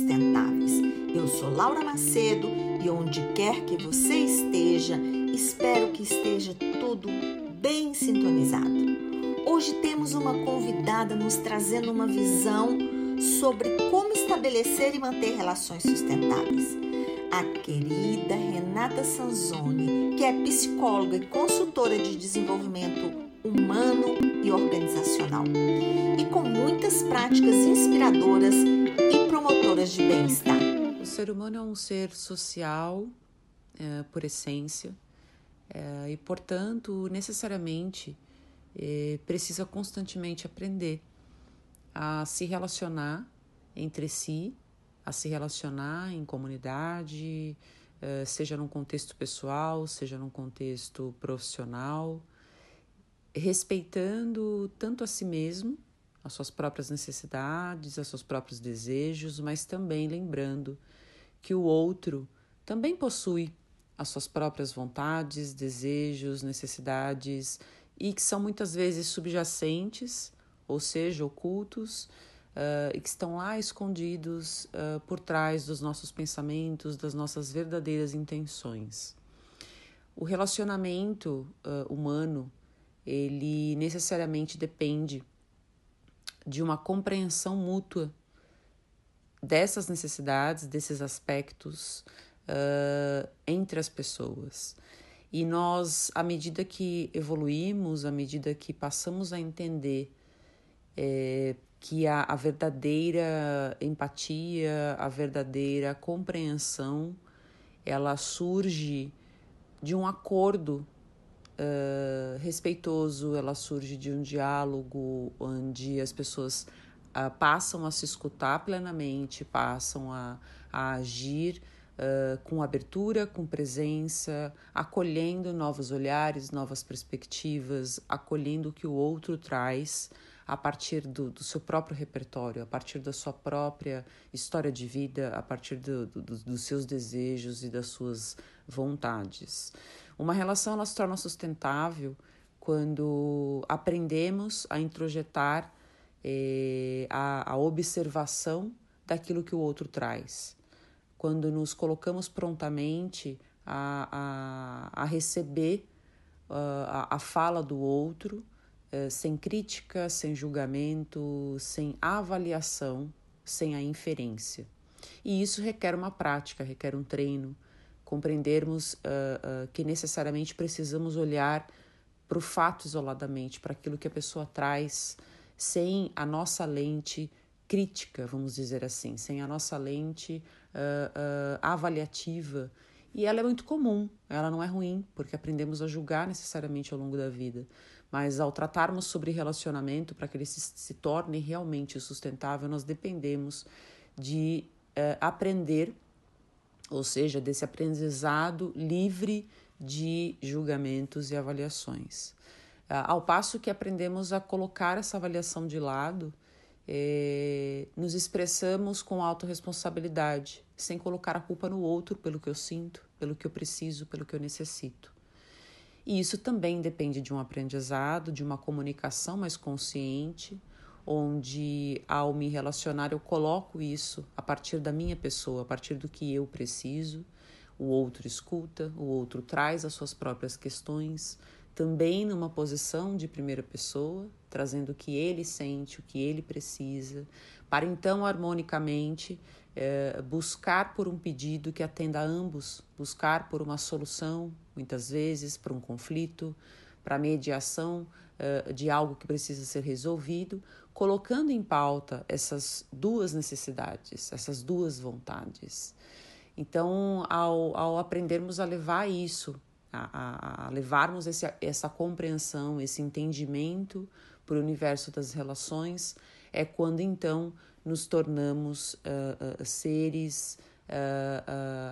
sustentáveis. Eu sou Laura Macedo e onde quer que você esteja, espero que esteja tudo bem sintonizado. Hoje temos uma convidada nos trazendo uma visão sobre como estabelecer e manter relações sustentáveis. A querida Renata Sanzoni, que é psicóloga e consultora de desenvolvimento humano e organizacional, e com muitas práticas inspiradoras e promotoras de bem-estar. O ser humano é um ser social é, por essência é, e, portanto, necessariamente é, precisa constantemente aprender a se relacionar entre si, a se relacionar em comunidade, é, seja num contexto pessoal, seja num contexto profissional, respeitando tanto a si mesmo, as suas próprias necessidades, os seus próprios desejos, mas também lembrando que o outro também possui as suas próprias vontades, desejos, necessidades e que são muitas vezes subjacentes, ou seja, ocultos, uh, e que estão lá escondidos uh, por trás dos nossos pensamentos, das nossas verdadeiras intenções. O relacionamento uh, humano ele necessariamente depende de uma compreensão mútua dessas necessidades, desses aspectos uh, entre as pessoas. E nós, à medida que evoluímos, à medida que passamos a entender é, que a, a verdadeira empatia, a verdadeira compreensão, ela surge de um acordo uh, respeitoso, ela surge de um diálogo onde as pessoas uh, passam a se escutar plenamente, passam a, a agir uh, com abertura, com presença, acolhendo novos olhares, novas perspectivas, acolhendo o que o outro traz a partir do, do, seu próprio repertório, a partir da sua própria história de vida, a partir do, do, dos seus desejos e das suas vontades. Uma relação ela se torna sustentável quando aprendemos a introjetar eh, a, a observação daquilo que o outro traz. Quando nos colocamos prontamente a, a, a receber uh, a, a fala do outro, uh, sem crítica, sem julgamento, sem avaliação, sem a inferência. E isso requer uma prática, requer um treino, compreendermos uh, uh, que necessariamente precisamos olhar para o fato isoladamente, para aquilo que a pessoa traz, sem a nossa lente crítica, vamos dizer assim, sem a nossa lente uh, avaliativa. E ela é muito comum, ela não é ruim, porque aprendemos a julgar necessariamente ao longo da vida. Mas ao tratarmos sobre relacionamento, para que ele se, se torne realmente sustentável, nós dependemos de aprender ou seja, desse aprendizado livre de julgamentos e avaliações. Ah, ao passo que aprendemos a colocar essa avaliação de lado, eh, nos expressamos com autorresponsabilidade, sem colocar a culpa no outro pelo que eu sinto, pelo que eu preciso, pelo que eu necessito. E isso também depende de um aprendizado, de uma comunicação mais consciente, onde ao me relacionar eu coloco isso a partir da minha pessoa, a partir do que eu preciso. O outro escuta, o outro traz as suas próprias questões, também numa posição de primeira pessoa, trazendo o que ele sente, o que ele precisa, para então harmonicamente é, buscar por um pedido que atenda a ambos, buscar por uma solução, muitas vezes, para um conflito, para mediação uh, de algo que precisa ser resolvido, colocando em pauta essas duas necessidades, essas duas vontades. Então, ao, ao aprendermos a levar isso, a, a, levarmos esse, essa compreensão, esse entendimento para o universo das relações, é quando então nos tornamos uh, uh, seres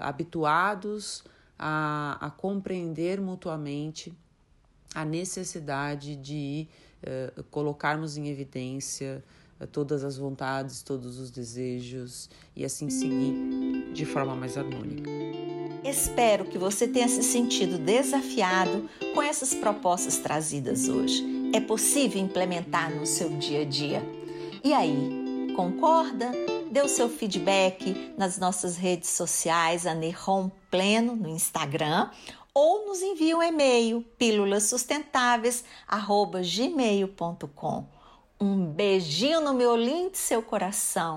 habituados a, a compreender mutuamente a necessidade de uh, colocarmos em evidência uh, todas as vontades, todos os desejos e assim seguir de forma mais harmônica. Espero que você tenha se sentido desafiado com essas propostas trazidas hoje. É possível implementar no seu dia a dia. E aí, Concorda? Dê o seu feedback nas nossas redes sociais, a Nerrom Pleno no Instagram, ou nos envie um e-mail pílulassustentáveis@gmail.com. Um beijinho no meu lindo seu coração.